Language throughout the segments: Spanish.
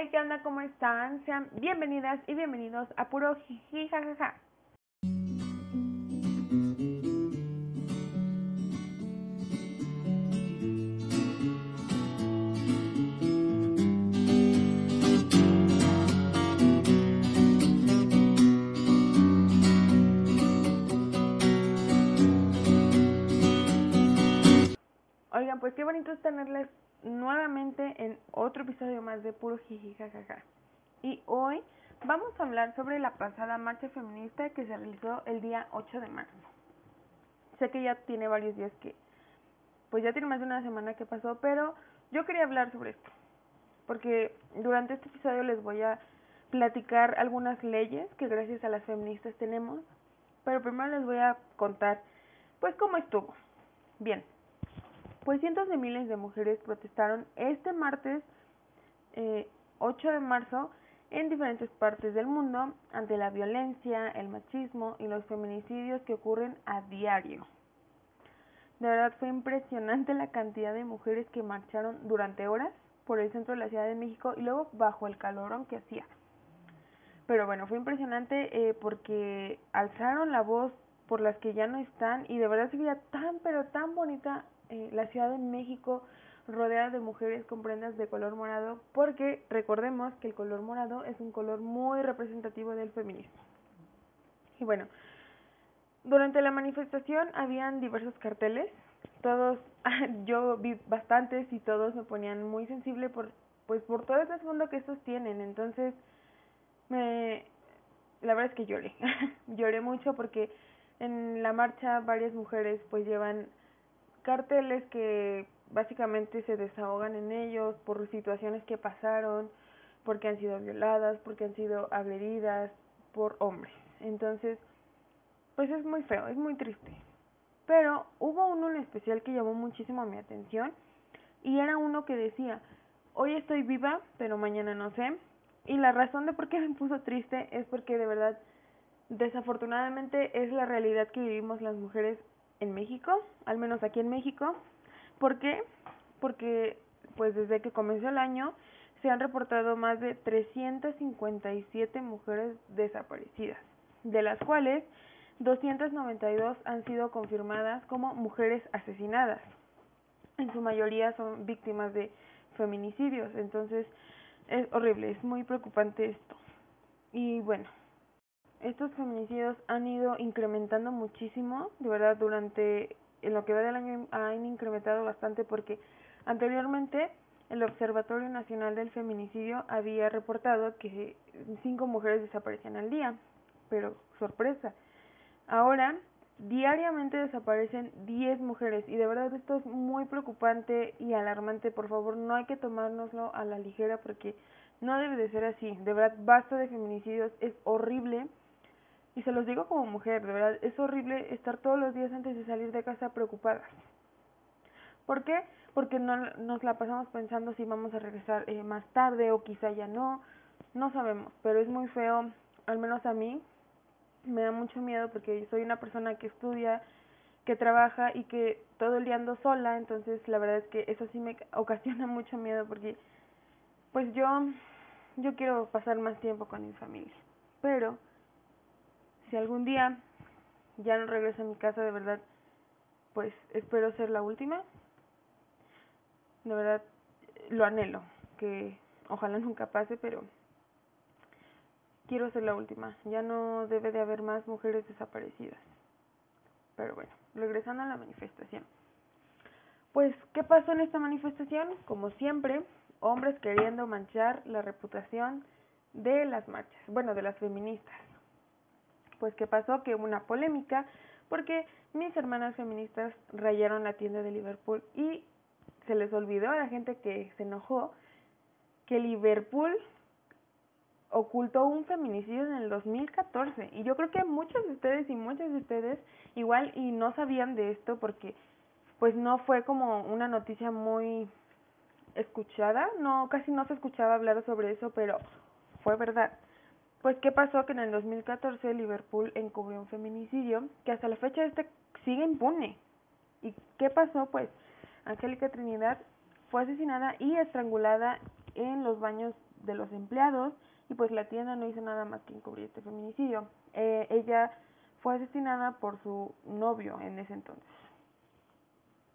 Hey, ¿qué onda? ¿Cómo están? Sean bienvenidas y bienvenidos a Puro Jiji Jajaja. Oigan, pues qué bonito es tenerles nuevamente en otro episodio más de Puro Jiji Jajaja. Y hoy vamos a hablar sobre la pasada marcha feminista que se realizó el día 8 de marzo. Sé que ya tiene varios días que, pues ya tiene más de una semana que pasó, pero yo quería hablar sobre esto. Porque durante este episodio les voy a platicar algunas leyes que gracias a las feministas tenemos. Pero primero les voy a contar, pues, cómo estuvo. Bien, pues cientos de miles de mujeres protestaron este martes eh, 8 de marzo en diferentes partes del mundo ante la violencia, el machismo y los feminicidios que ocurren a diario. De verdad fue impresionante la cantidad de mujeres que marcharon durante horas por el centro de la Ciudad de México y luego bajo el calorón que hacía. Pero bueno, fue impresionante eh, porque alzaron la voz por las que ya no están y de verdad se veía tan pero tan bonita eh, la Ciudad de México rodeada de mujeres con prendas de color morado, porque recordemos que el color morado es un color muy representativo del feminismo. Y bueno, durante la manifestación habían diversos carteles, todos, yo vi bastantes y todos me ponían muy sensible por, pues por todo el trasfondo que estos tienen, entonces me, la verdad es que lloré, lloré mucho porque en la marcha varias mujeres pues llevan carteles que básicamente se desahogan en ellos por situaciones que pasaron, porque han sido violadas, porque han sido agredidas por hombres. Entonces, pues es muy feo, es muy triste. Pero hubo uno en especial que llamó muchísimo mi atención y era uno que decía, hoy estoy viva, pero mañana no sé. Y la razón de por qué me puso triste es porque de verdad, desafortunadamente es la realidad que vivimos las mujeres en México, al menos aquí en México. ¿Por qué? Porque pues desde que comenzó el año se han reportado más de 357 mujeres desaparecidas, de las cuales 292 han sido confirmadas como mujeres asesinadas. En su mayoría son víctimas de feminicidios, entonces es horrible, es muy preocupante esto. Y bueno, estos feminicidios han ido incrementando muchísimo, de verdad, durante en lo que va del año han incrementado bastante porque anteriormente el Observatorio Nacional del Feminicidio había reportado que cinco mujeres desaparecían al día, pero sorpresa, ahora diariamente desaparecen 10 mujeres y de verdad esto es muy preocupante y alarmante, por favor no hay que tomárnoslo a la ligera porque no debe de ser así, de verdad basta de feminicidios, es horrible y se los digo como mujer, de verdad, es horrible estar todos los días antes de salir de casa preocupadas. ¿Por qué? Porque no, nos la pasamos pensando si vamos a regresar eh, más tarde o quizá ya no, no sabemos, pero es muy feo, al menos a mí, me da mucho miedo porque soy una persona que estudia, que trabaja y que todo el día ando sola, entonces la verdad es que eso sí me ocasiona mucho miedo porque pues yo yo quiero pasar más tiempo con mi familia, pero si algún día ya no regreso a mi casa, de verdad, pues espero ser la última. De verdad, lo anhelo, que ojalá nunca pase, pero quiero ser la última. Ya no debe de haber más mujeres desaparecidas. Pero bueno, regresando a la manifestación. Pues, ¿qué pasó en esta manifestación? Como siempre, hombres queriendo manchar la reputación de las marchas, bueno, de las feministas. Pues ¿qué pasó? Que hubo una polémica porque mis hermanas feministas rayaron la tienda de Liverpool y se les olvidó a la gente que se enojó que Liverpool ocultó un feminicidio en el 2014 y yo creo que muchos de ustedes y muchas de ustedes igual y no sabían de esto porque pues no fue como una noticia muy escuchada, no casi no se escuchaba hablar sobre eso, pero fue verdad. Pues, ¿qué pasó? Que en el 2014 Liverpool encubrió un feminicidio que hasta la fecha este sigue impune. ¿Y qué pasó? Pues, Angélica Trinidad fue asesinada y estrangulada en los baños de los empleados y pues la tienda no hizo nada más que encubrir este feminicidio. Eh, ella fue asesinada por su novio en ese entonces.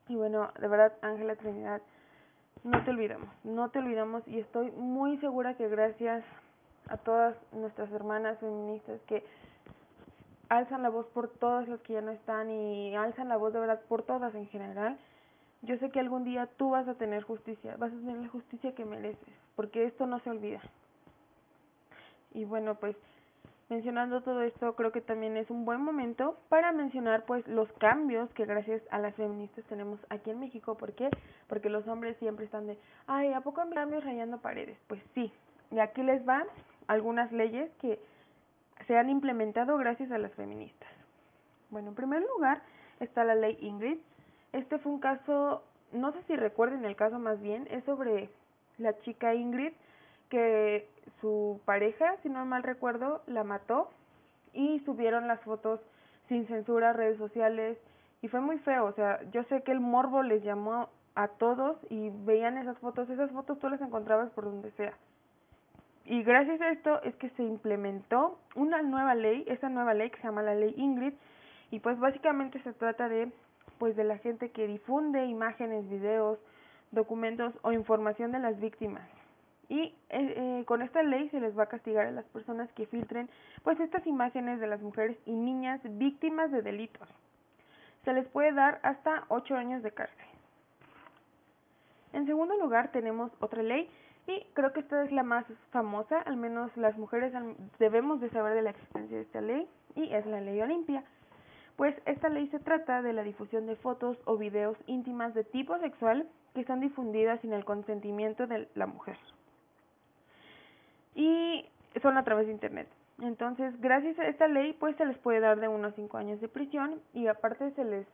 Y bueno, de verdad, Ángela Trinidad, no te olvidamos, no te olvidamos y estoy muy segura que gracias a todas nuestras hermanas feministas que alzan la voz por todas las que ya no están y alzan la voz de verdad por todas en general, yo sé que algún día tú vas a tener justicia, vas a tener la justicia que mereces, porque esto no se olvida. Y bueno, pues mencionando todo esto, creo que también es un buen momento para mencionar pues los cambios que gracias a las feministas tenemos aquí en México. ¿Por qué? Porque los hombres siempre están de, ay, ¿a poco hay cambios rayando paredes? Pues sí. Y aquí les van algunas leyes que se han implementado gracias a las feministas. Bueno, en primer lugar está la ley Ingrid. Este fue un caso, no sé si recuerden el caso más bien, es sobre la chica Ingrid que su pareja, si no mal recuerdo, la mató y subieron las fotos sin censura a redes sociales y fue muy feo, o sea, yo sé que el morbo les llamó a todos y veían esas fotos, esas fotos tú las encontrabas por donde sea. Y gracias a esto es que se implementó una nueva ley, esa nueva ley que se llama la ley Ingrid y pues básicamente se trata de pues de la gente que difunde imágenes, videos, documentos o información de las víctimas y eh, eh, con esta ley se les va a castigar a las personas que filtren pues estas imágenes de las mujeres y niñas víctimas de delitos. Se les puede dar hasta ocho años de cárcel. En segundo lugar tenemos otra ley y creo que esta es la más famosa, al menos las mujeres debemos de saber de la existencia de esta ley y es la ley Olimpia. Pues esta ley se trata de la difusión de fotos o videos íntimas de tipo sexual que son difundidas sin el consentimiento de la mujer y son a través de Internet. Entonces, gracias a esta ley, pues se les puede dar de unos cinco años de prisión y aparte se les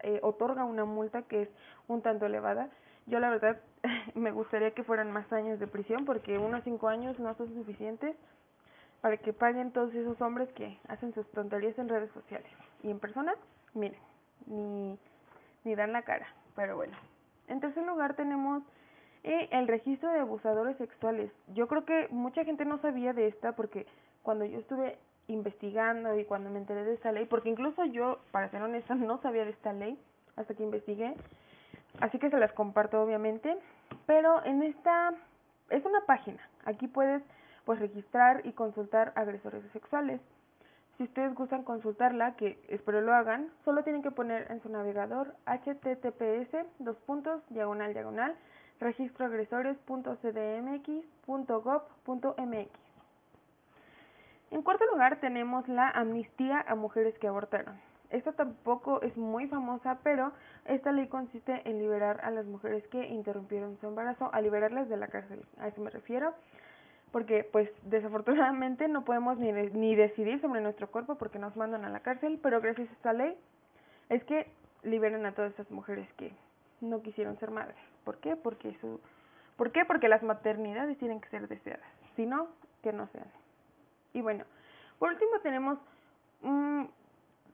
eh, otorga una multa que es un tanto elevada. Yo la verdad me gustaría que fueran más años de prisión porque unos cinco años no son suficientes para que paguen todos esos hombres que hacen sus tonterías en redes sociales. Y en persona, miren, ni, ni dan la cara, pero bueno. En tercer lugar tenemos y el registro de abusadores sexuales. Yo creo que mucha gente no sabía de esta porque cuando yo estuve investigando y cuando me enteré de esta ley, porque incluso yo, para ser honesta, no sabía de esta ley hasta que investigué, así que se las comparto obviamente, pero en esta es una página, aquí puedes pues registrar y consultar agresores sexuales. Si ustedes gustan consultarla, que espero lo hagan, solo tienen que poner en su navegador https dos puntos diagonal diagonal registroagresores.cdmx.gov.mx. En cuarto lugar tenemos la amnistía a mujeres que abortaron. Esta tampoco es muy famosa, pero esta ley consiste en liberar a las mujeres que interrumpieron su embarazo, a liberarlas de la cárcel. A eso me refiero, porque pues desafortunadamente no podemos ni, ni decidir sobre nuestro cuerpo porque nos mandan a la cárcel, pero gracias a esta ley es que liberen a todas esas mujeres que no quisieron ser madres. ¿Por qué? Porque su ¿Por qué? Porque las maternidades tienen que ser deseadas, si no, que no sean. Y bueno, por último tenemos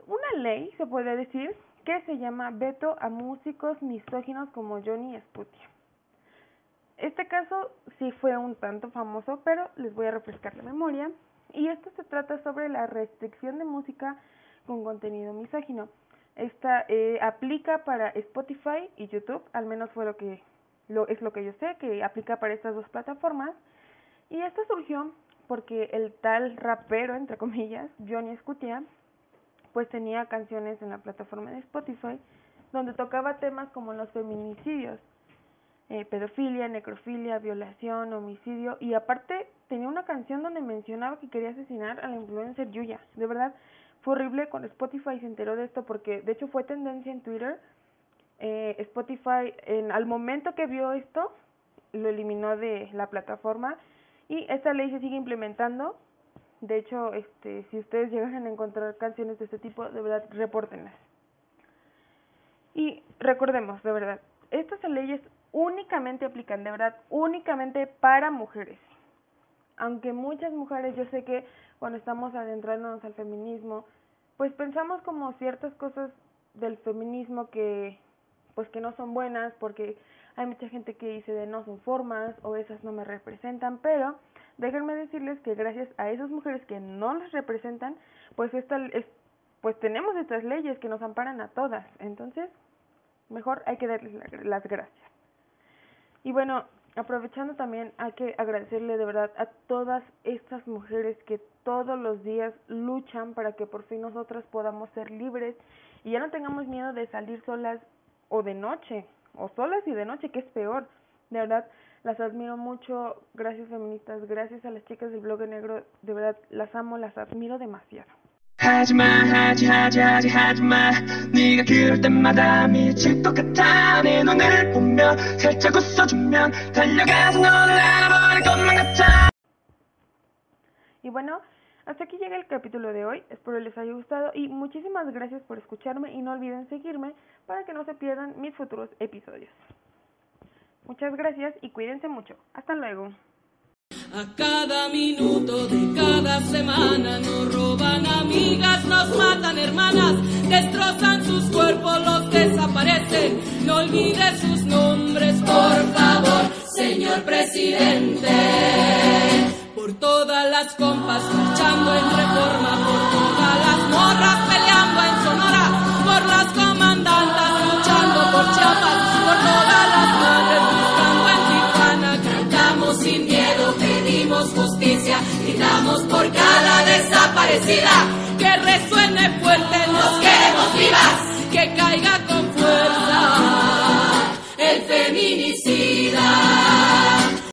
una ley, se puede decir, que se llama veto a músicos misóginos como Johnny Sputia. Este caso sí fue un tanto famoso, pero les voy a refrescar la memoria. Y esto se trata sobre la restricción de música con contenido misógino. Esta eh, aplica para Spotify y YouTube, al menos fue lo que lo, es lo que yo sé, que aplica para estas dos plataformas. Y esto surgió porque el tal rapero, entre comillas, Johnny Scutia, pues tenía canciones en la plataforma de Spotify donde tocaba temas como los feminicidios, eh, pedofilia, necrofilia, violación, homicidio y aparte tenía una canción donde mencionaba que quería asesinar a la influencer Yuya. De verdad, fue horrible cuando Spotify se enteró de esto porque de hecho fue tendencia en Twitter. Eh, Spotify en, al momento que vio esto lo eliminó de la plataforma y esta ley se sigue implementando. De hecho, este, si ustedes llegan a encontrar canciones de este tipo, de verdad, repórtenlas. Y recordemos, de verdad, estas leyes únicamente aplican, de verdad, únicamente para mujeres. Aunque muchas mujeres, yo sé que cuando estamos adentrándonos al feminismo, pues pensamos como ciertas cosas del feminismo que pues que no son buenas porque hay mucha gente que dice de no son formas o esas no me representan, pero déjenme decirles que gracias a esas mujeres que no las representan, pues es, pues tenemos estas leyes que nos amparan a todas. Entonces, mejor hay que darles las gracias. Y bueno, aprovechando también hay que agradecerle de verdad a todas estas mujeres que todos los días luchan para que por fin nosotras podamos ser libres y ya no tengamos miedo de salir solas o de noche, o solas y de noche, que es peor. De verdad, las admiro mucho. Gracias feministas, gracias a las chicas del blog negro. De verdad, las amo, las admiro demasiado. Y bueno, hasta aquí llega el capítulo de hoy, espero les haya gustado y muchísimas gracias por escucharme y no olviden seguirme para que no se pierdan mis futuros episodios. Muchas gracias y cuídense mucho. Hasta luego. A cada minuto de cada semana nos roban amigas, nos matan hermanas, destrozan sus cuerpos, los desaparecen. No olvide sus nombres, por favor, señor presidente por todas las compas luchando en reforma, por todas las morras peleando en justicia, gritamos por cada desaparecida, que resuene fuerte, nos queremos vivas, que caiga con fuerza el feminicida.